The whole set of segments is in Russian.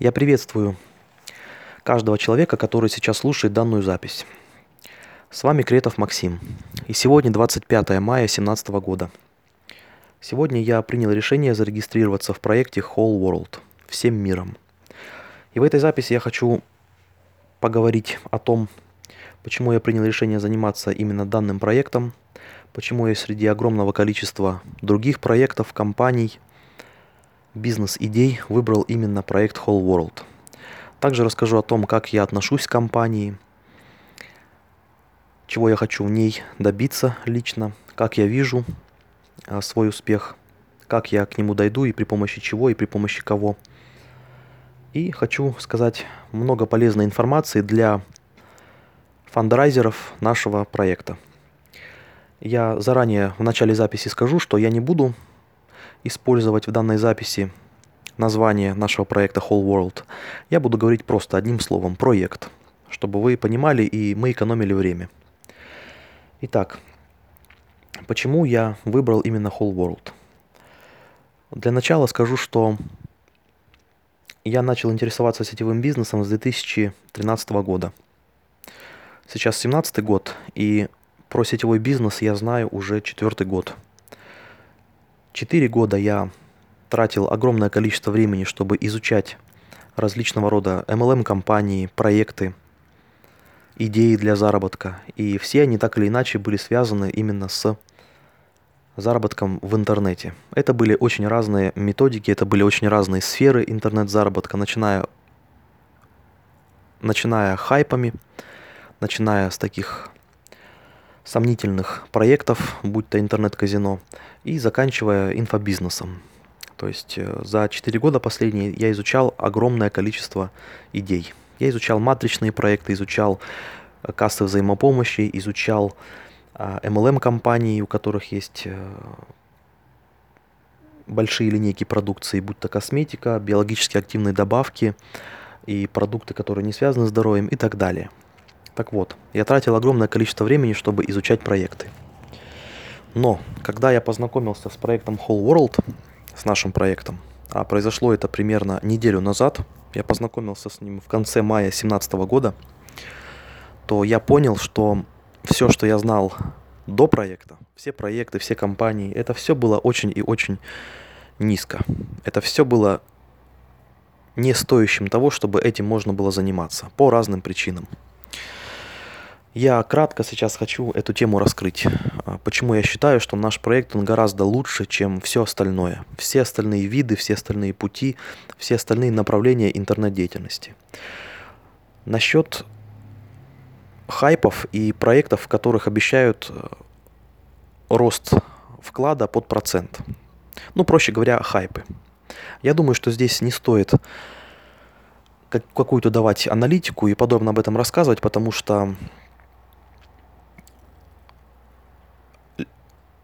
Я приветствую каждого человека, который сейчас слушает данную запись. С вами Кретов Максим. И сегодня 25 мая 2017 года. Сегодня я принял решение зарегистрироваться в проекте Whole World всем миром. И в этой записи я хочу поговорить о том, почему я принял решение заниматься именно данным проектом, почему я среди огромного количества других проектов, компаний – бизнес-идей выбрал именно проект Whole World. Также расскажу о том, как я отношусь к компании, чего я хочу в ней добиться лично, как я вижу а, свой успех, как я к нему дойду и при помощи чего и при помощи кого. И хочу сказать много полезной информации для фандрайзеров нашего проекта. Я заранее в начале записи скажу, что я не буду использовать в данной записи название нашего проекта Whole World, я буду говорить просто одним словом «проект», чтобы вы понимали и мы экономили время. Итак, почему я выбрал именно Whole World? Для начала скажу, что я начал интересоваться сетевым бизнесом с 2013 года. Сейчас 17 год, и про сетевой бизнес я знаю уже четвертый год – Четыре года я тратил огромное количество времени, чтобы изучать различного рода MLM-компании, проекты, идеи для заработка. И все они так или иначе были связаны именно с заработком в интернете. Это были очень разные методики, это были очень разные сферы интернет-заработка, начиная, начиная хайпами, начиная с таких сомнительных проектов, будь то интернет-казино, и заканчивая инфобизнесом. То есть э, за 4 года последние я изучал огромное количество идей. Я изучал матричные проекты, изучал э, кассы взаимопомощи, изучал MLM-компании, у которых есть э, большие линейки продукции, будь то косметика, биологически активные добавки и продукты, которые не связаны с здоровьем и так далее – так вот, я тратил огромное количество времени, чтобы изучать проекты. Но, когда я познакомился с проектом Whole World, с нашим проектом, а произошло это примерно неделю назад, я познакомился с ним в конце мая 2017 года, то я понял, что все, что я знал до проекта, все проекты, все компании, это все было очень и очень низко. Это все было не стоящим того, чтобы этим можно было заниматься по разным причинам. Я кратко сейчас хочу эту тему раскрыть. А, почему я считаю, что наш проект он гораздо лучше, чем все остальное. Все остальные виды, все остальные пути, все остальные направления интернет-деятельности. Насчет хайпов и проектов, в которых обещают э, рост вклада под процент. Ну, проще говоря, хайпы. Я думаю, что здесь не стоит какую-то давать аналитику и подробно об этом рассказывать, потому что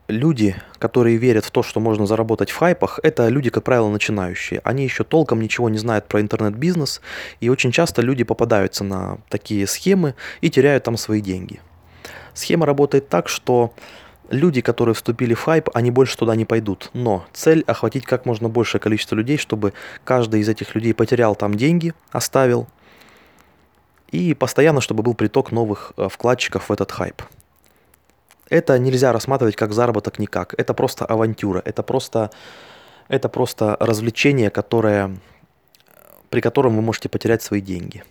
люди, которые верят в то, что можно заработать в хайпах, это люди, как правило, начинающие. Они еще толком ничего не знают про интернет-бизнес, и очень часто люди попадаются на такие схемы и теряют там свои деньги. Схема работает так, что люди, которые вступили в хайп, они больше туда не пойдут. Но цель охватить как можно большее количество людей, чтобы каждый из этих людей потерял там деньги, оставил, и постоянно, чтобы был приток новых э, вкладчиков в этот хайп это нельзя рассматривать как заработок никак. Это просто авантюра, это просто, это просто развлечение, которое, при котором вы можете потерять свои деньги.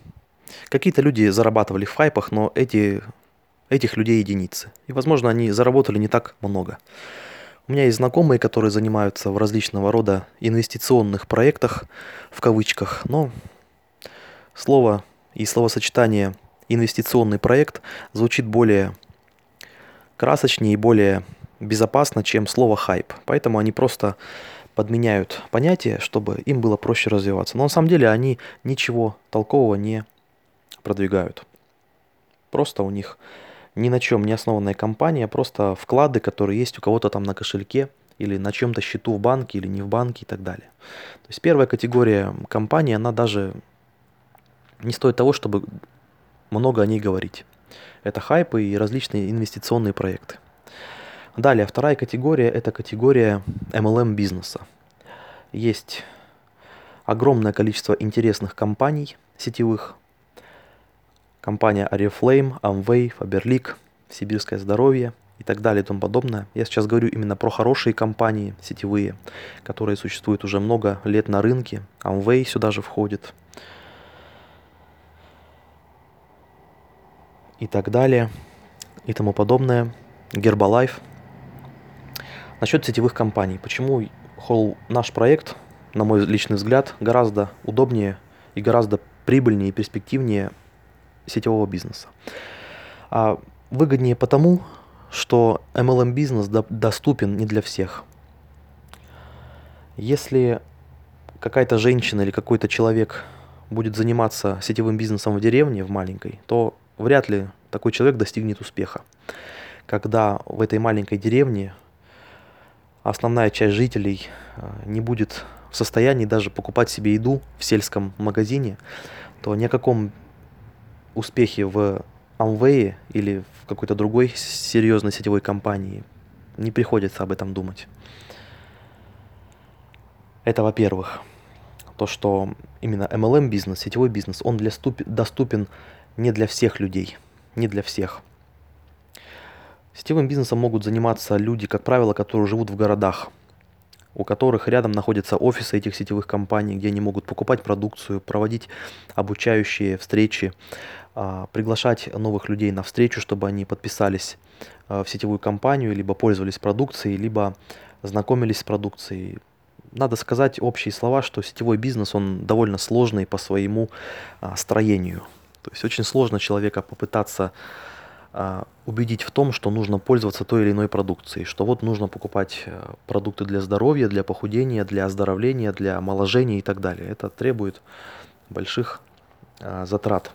Какие-то люди зарабатывали в хайпах, но эти, этих людей единицы. И, возможно, они заработали не так много. У меня есть знакомые, которые занимаются в различного рода инвестиционных проектах, в кавычках, но слово и словосочетание инвестиционный проект звучит более красочнее и более безопасно, чем слово хайп. Поэтому они просто подменяют понятие, чтобы им было проще развиваться. Но на самом деле они ничего толкового не продвигают. Просто у них ни на чем не основанная компания, просто вклады, которые есть у кого-то там на кошельке или на чем-то счету в банке или не в банке и так далее. То есть первая категория компании, она даже не стоит того, чтобы много о ней говорить. Это хайпы и различные инвестиционные проекты. Далее, вторая категория – это категория MLM бизнеса. Есть огромное количество интересных компаний сетевых. Компания Oriflame, Amway, Faberlic, Сибирское здоровье и так далее и тому подобное. Я сейчас говорю именно про хорошие компании сетевые, которые существуют уже много лет на рынке. Amway сюда же входит. И так далее и тому подобное. Гербалайф. Насчет сетевых компаний. Почему Whole, наш проект на мой личный взгляд, гораздо удобнее и гораздо прибыльнее и перспективнее сетевого бизнеса. А выгоднее потому, что MLM бизнес доступен не для всех. Если какая-то женщина или какой-то человек будет заниматься сетевым бизнесом в деревне, в маленькой, то вряд ли такой человек достигнет успеха. Когда в этой маленькой деревне основная часть жителей э, не будет в состоянии даже покупать себе еду в сельском магазине, то ни о каком успехе в Amway или в какой-то другой серьезной сетевой компании не приходится об этом думать. Это во-первых. То, что именно MLM бизнес, сетевой бизнес, он для ступ... доступен не для всех людей, не для всех. Сетевым бизнесом могут заниматься люди, как правило, которые живут в городах, у которых рядом находятся офисы этих сетевых компаний, где они могут покупать продукцию, проводить обучающие встречи, а, приглашать новых людей на встречу, чтобы они подписались а, в сетевую компанию, либо пользовались продукцией, либо знакомились с продукцией. Надо сказать общие слова, что сетевой бизнес, он довольно сложный по своему а, строению. То есть очень сложно человека попытаться а, убедить в том, что нужно пользоваться той или иной продукцией, что вот нужно покупать э, продукты для здоровья, для похудения, для оздоровления, для омоложения и так далее. Это требует больших а, затрат,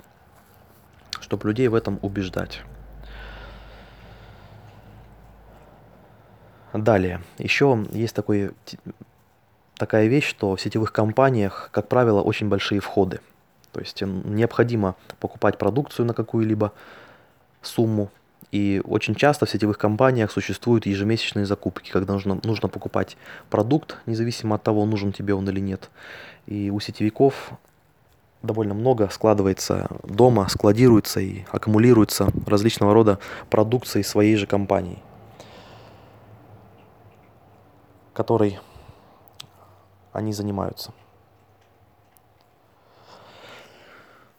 чтобы людей в этом убеждать. Далее, еще есть такой, такая вещь, что в сетевых компаниях, как правило, очень большие входы. То есть необходимо покупать продукцию на какую-либо сумму. И очень часто в сетевых компаниях существуют ежемесячные закупки, когда нужно, нужно покупать продукт, независимо от того, нужен тебе он или нет. И у сетевиков довольно много складывается дома, складируется и аккумулируется различного рода продукции своей же компании, которой они занимаются.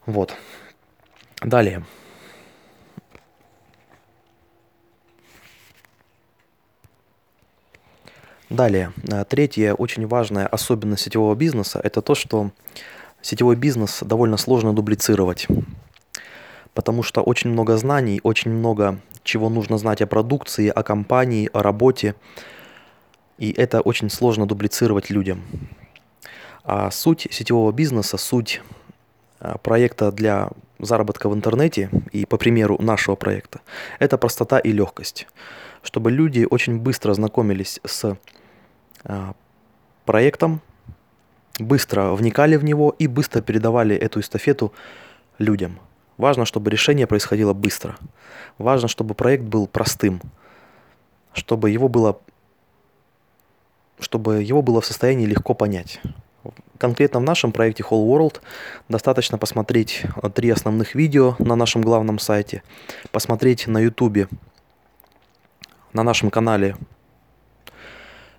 Вот. Далее. Далее, э, третья очень важная особенность сетевого бизнеса – это то, что сетевой бизнес довольно сложно дублицировать, потому что очень много знаний, очень много чего нужно знать о продукции, о компании, о работе, и это очень сложно дублицировать людям. А суть сетевого бизнеса, суть проекта для заработка в интернете, и по примеру нашего проекта, это простота и легкость. Чтобы люди очень быстро знакомились с а, проектом, быстро вникали в него и быстро передавали эту эстафету людям. Важно, чтобы решение происходило быстро. Важно, чтобы проект был простым, чтобы его было, чтобы его было в состоянии легко понять. Конкретно в нашем проекте Whole World достаточно посмотреть три основных видео на нашем главном сайте, посмотреть на YouTube, на нашем канале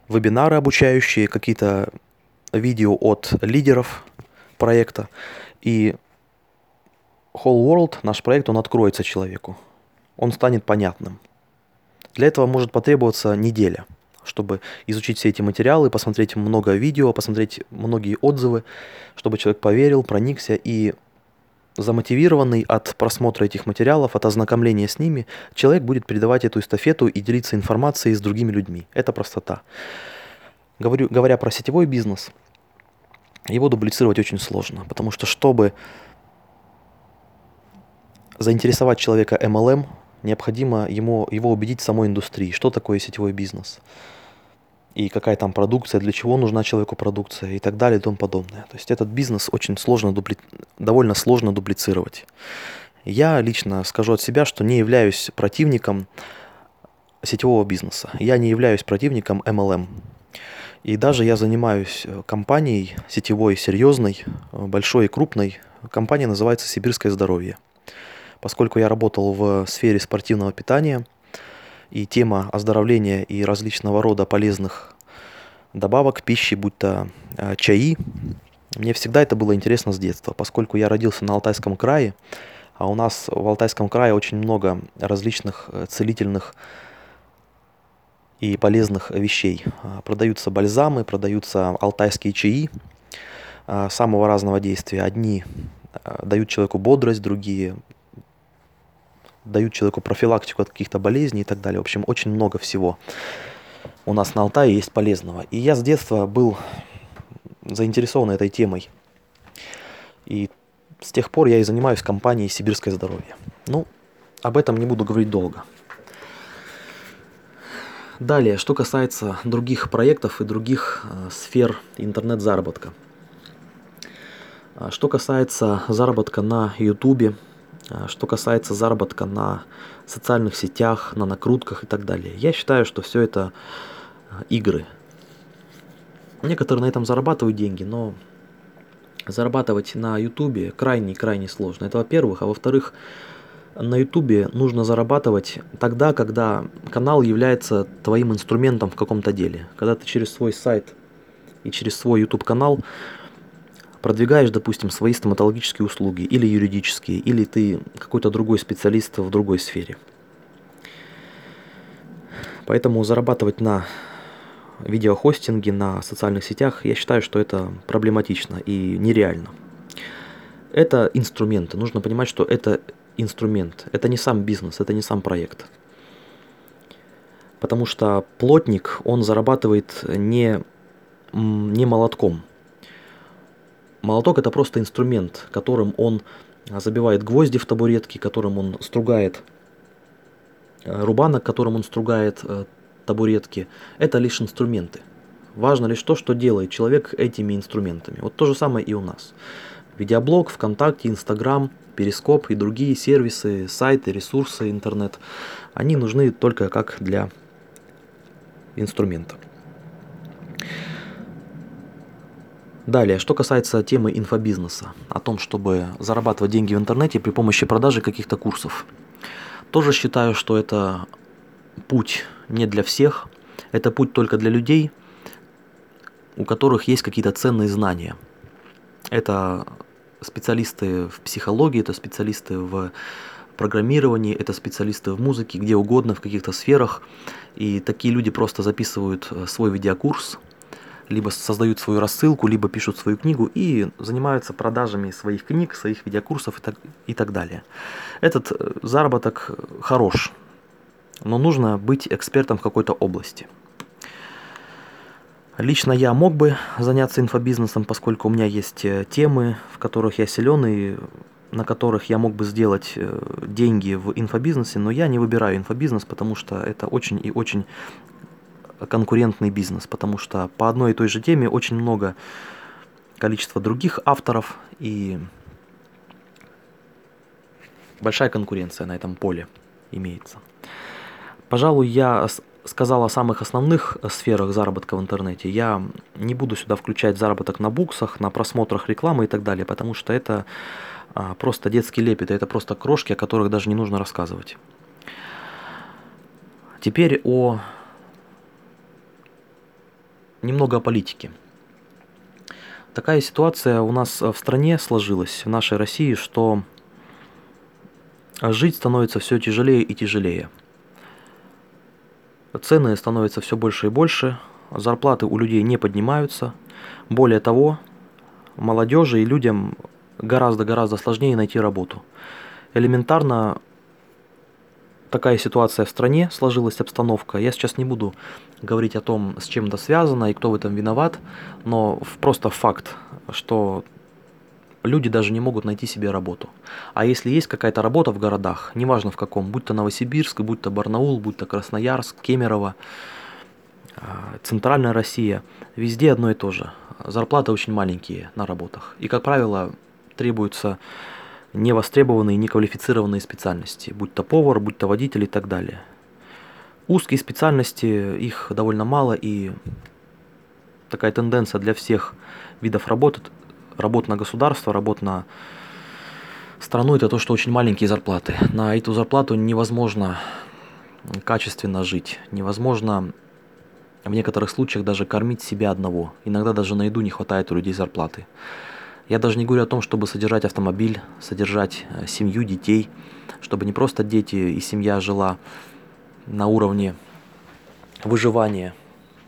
вебинары обучающие, какие-то видео от лидеров проекта. И Whole World, наш проект, он откроется человеку. Он станет понятным. Для этого может потребоваться неделя, чтобы изучить все эти материалы, посмотреть много видео, посмотреть многие отзывы, чтобы человек поверил, проникся и замотивированный от просмотра этих материалов, от ознакомления с ними, человек будет передавать эту эстафету и делиться информацией с другими людьми. Это простота. Говорю, говоря про сетевой бизнес, его дублицировать очень сложно, потому что чтобы заинтересовать человека MLM, необходимо ему, его убедить в самой индустрии, что такое сетевой бизнес и какая там продукция, для чего нужна человеку продукция и так далее и тому подобное. То есть этот бизнес очень сложно, дупли... довольно сложно дублицировать. Я лично скажу от себя, что не являюсь противником сетевого бизнеса. Я не являюсь противником MLM. И даже я занимаюсь э, компанией сетевой, серьезной, э, большой и крупной. Компания называется «Сибирское здоровье». Поскольку я работал в сфере спортивного питания, и тема оздоровления и различного рода полезных добавок пищи, будь то э, чаи, мне всегда это было интересно с детства, поскольку я родился на Алтайском крае, а у нас в Алтайском крае очень много различных целительных и полезных вещей. А, продаются бальзамы, продаются алтайские чаи а, самого разного действия. Одни а, дают человеку бодрость, другие дают человеку профилактику от каких-то болезней и так далее. В общем, очень много всего у нас на Алтае есть полезного. И я с детства был заинтересован этой темой. И с тех пор я и занимаюсь компанией «Сибирское здоровье». Ну, об этом не буду говорить долго. Далее, что касается других проектов и других э, сфер интернет-заработка. А, что касается заработка на YouTube, что касается заработка на социальных сетях, на накрутках и так далее. Я считаю, что все это э, игры. Некоторые на этом зарабатывают деньги, но зарабатывать на YouTube крайне-крайне сложно. Это во-первых. А во-вторых, на ютубе нужно зарабатывать тогда, когда канал является твоим инструментом в каком-то деле. Когда ты через свой сайт и через свой YouTube канал продвигаешь, допустим, свои стоматологические услуги или юридические, или ты какой-то другой специалист в другой сфере. Поэтому зарабатывать на видеохостинге, на социальных сетях, я считаю, что это проблематично и нереально. Это инструменты. Нужно понимать, что это инструмент. Это не сам бизнес, это не сам проект. Потому что плотник, он зарабатывает не, не молотком. Молоток это просто инструмент, которым он забивает гвозди в табуретки, которым он стругает э, рубанок, которым он стругает э, табуретки. Это лишь инструменты. Важно лишь то, что делает человек этими инструментами. Вот то же самое и у нас. Видеоблог, ВКонтакте, Инстаграм – Перископ и другие сервисы, сайты, ресурсы, интернет, они нужны только как для инструмента. Далее, что касается темы инфобизнеса, о том, чтобы зарабатывать деньги в интернете при помощи продажи каких-то курсов. Тоже считаю, что это путь не для всех, это путь только для людей, у которых есть какие-то ценные знания. Это специалисты в психологии, это специалисты в программировании, это специалисты в музыке, где угодно, в каких-то сферах. И такие люди просто записывают э, свой видеокурс, либо создают свою рассылку, либо пишут свою книгу и занимаются продажами своих книг, своих видеокурсов и так, и так далее. Этот э, заработок хорош, но нужно быть экспертом в какой-то области. Лично я мог бы заняться инфобизнесом, поскольку у меня есть э, темы, в которых я силен и на которых я мог бы сделать э, деньги в инфобизнесе, но я не выбираю инфобизнес, потому что это очень и очень конкурентный бизнес, потому что по одной и той же теме очень много количества других авторов и большая конкуренция на этом поле имеется. Пожалуй, я сказал о самых основных сферах заработка в интернете. Я не буду сюда включать заработок на буксах, на просмотрах рекламы и так далее, потому что это а, просто детский лепет, это просто крошки, о которых даже не нужно рассказывать. Теперь о немного о политике. Такая ситуация у нас в стране сложилась, в нашей России, что жить становится все тяжелее и тяжелее – Цены становятся все больше и больше, зарплаты у людей не поднимаются. Более того, молодежи и людям гораздо-гораздо сложнее найти работу. Элементарно такая ситуация в стране, сложилась обстановка. Я сейчас не буду говорить о том, с чем это связано и кто в этом виноват, но просто факт, что люди даже не могут найти себе работу. А если есть какая-то работа в городах, неважно в каком, будь то Новосибирск, будь то Барнаул, будь то Красноярск, Кемерово, а, Центральная Россия, везде одно и то же. Зарплаты очень маленькие на работах. И, как правило, требуются невостребованные, неквалифицированные специальности, будь то повар, будь то водитель и так далее. Узкие специальности, их довольно мало, и такая тенденция для всех видов работы, работ на государство, работ на страну, это то, что очень маленькие зарплаты. На эту зарплату невозможно качественно жить, невозможно в некоторых случаях даже кормить себя одного. Иногда даже на еду не хватает у людей зарплаты. Я даже не говорю о том, чтобы содержать автомобиль, содержать э, семью, детей, чтобы не просто дети и семья жила на уровне выживания,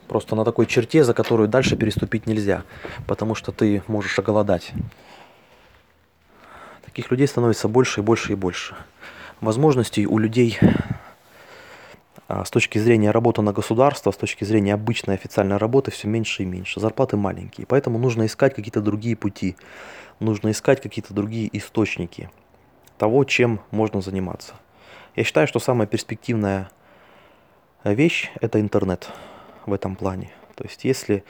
просто на такой черте, за которую дальше переступить нельзя, потому что ты можешь оголодать. Таких людей становится больше и больше и больше. Возможностей у людей с точки зрения работы на государство, с точки зрения обычной официальной работы все меньше и меньше. Зарплаты маленькие. Поэтому нужно искать какие-то другие пути. Нужно искать какие-то другие источники того, чем можно заниматься. Я считаю, что самая перспективная вещь – это интернет в этом плане. То есть если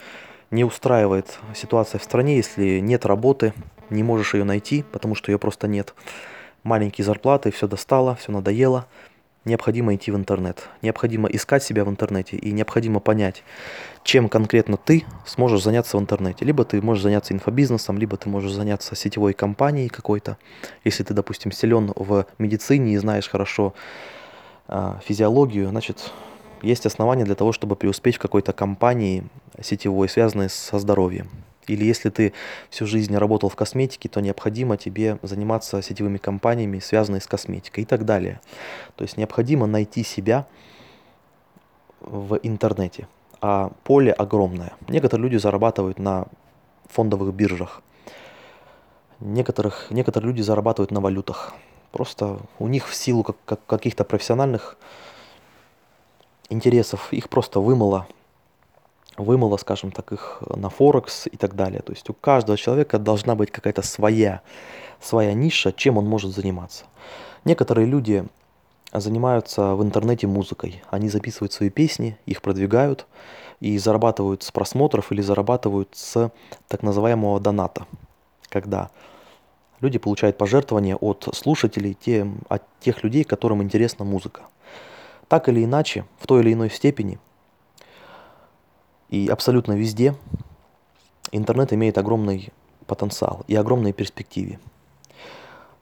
не устраивает ситуация в стране, если нет работы, не можешь ее найти, потому что ее просто нет, маленькие зарплаты, все достало, все надоело – необходимо идти в интернет. Необходимо искать себя в интернете и необходимо понять, чем конкретно ты сможешь заняться в интернете. Либо ты можешь заняться инфобизнесом, либо ты можешь заняться сетевой компанией какой-то. Если ты, допустим, силен в медицине и знаешь хорошо э, физиологию, значит, есть основания для того, чтобы преуспеть в какой-то компании сетевой, связанной со здоровьем. Или если ты всю жизнь работал в косметике, то необходимо тебе заниматься сетевыми компаниями, связанными с косметикой и так далее. То есть необходимо найти себя в интернете. А поле огромное. Некоторые люди зарабатывают на фондовых биржах. Некоторых, некоторые люди зарабатывают на валютах. Просто у них в силу как, как, каких-то профессиональных интересов их просто вымыло вымыло, скажем так, их на Форекс и так далее. То есть у каждого человека должна быть какая-то своя, своя ниша, чем он может заниматься. Некоторые люди занимаются в интернете музыкой. Они записывают свои песни, их продвигают и зарабатывают с просмотров или зарабатывают с так называемого доната, когда люди получают пожертвования от слушателей, те, от тех людей, которым интересна музыка. Так или иначе, в той или иной степени – и абсолютно везде интернет имеет огромный потенциал и огромные перспективы.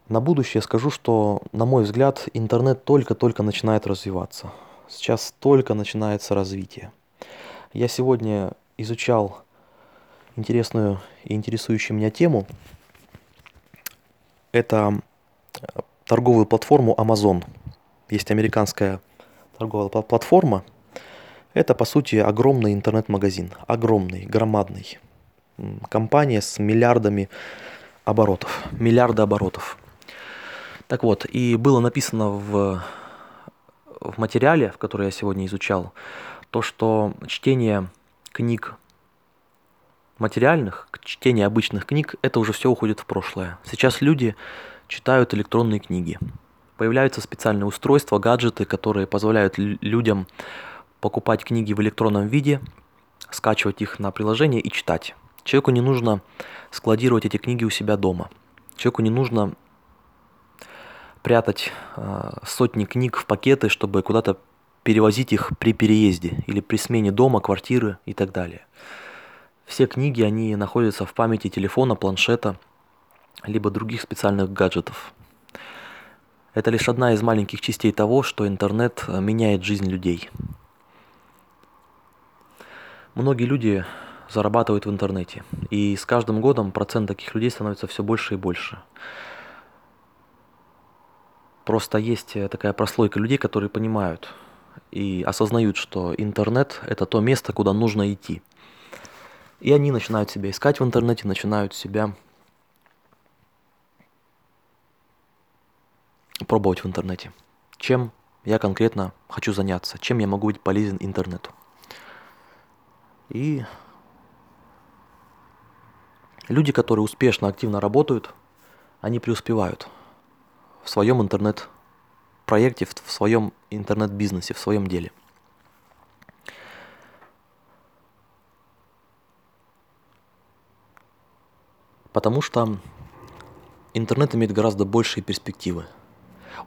На будущее скажу, что, на мой взгляд, интернет только-только начинает развиваться. Сейчас только начинается развитие. Я сегодня изучал интересную и интересующую меня тему. Это торговую платформу Amazon. Есть американская торговая платформа, это, по сути, огромный интернет-магазин. Огромный, громадный. Компания с миллиардами оборотов. Миллиарды оборотов. Так вот, и было написано в, в материале, в который я сегодня изучал, то, что чтение книг материальных, чтение обычных книг, это уже все уходит в прошлое. Сейчас люди читают электронные книги. Появляются специальные устройства, гаджеты, которые позволяют людям покупать книги в электронном виде, скачивать их на приложение и читать. Человеку не нужно складировать эти книги у себя дома. Человеку не нужно прятать э, сотни книг в пакеты, чтобы куда-то перевозить их при переезде или при смене дома, квартиры и так далее. Все книги, они находятся в памяти телефона, планшета, либо других специальных гаджетов. Это лишь одна из маленьких частей того, что интернет э, меняет жизнь людей. Многие люди зарабатывают в интернете, и с каждым годом процент таких людей становится все больше и больше. Просто есть такая прослойка людей, которые понимают и осознают, что интернет – это то место, куда нужно идти. И они начинают себя искать в интернете, начинают себя пробовать в интернете. Чем я конкретно хочу заняться, чем я могу быть полезен интернету. И люди, которые успешно, активно работают, они преуспевают в своем интернет-проекте, в своем интернет-бизнесе, в своем деле. Потому что интернет имеет гораздо большие перспективы.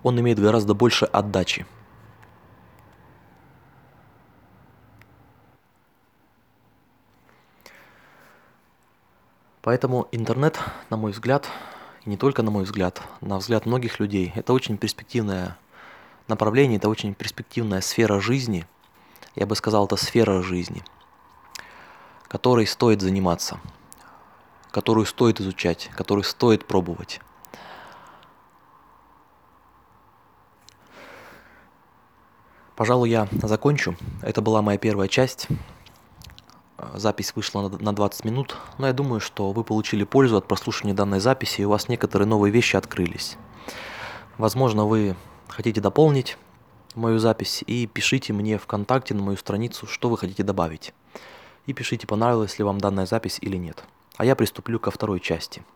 Он имеет гораздо больше отдачи – Поэтому интернет, на мой взгляд, и не только на мой взгляд, на взгляд многих людей, это очень перспективное направление, это очень перспективная сфера жизни. Я бы сказал, это сфера жизни, которой стоит заниматься, которую стоит изучать, которую стоит пробовать. Пожалуй, я закончу. Это была моя первая часть. Запись вышла на 20 минут, но я думаю, что вы получили пользу от прослушивания данной записи, и у вас некоторые новые вещи открылись. Возможно, вы хотите дополнить мою запись, и пишите мне ВКонтакте на мою страницу, что вы хотите добавить. И пишите, понравилась ли вам данная запись или нет. А я приступлю ко второй части –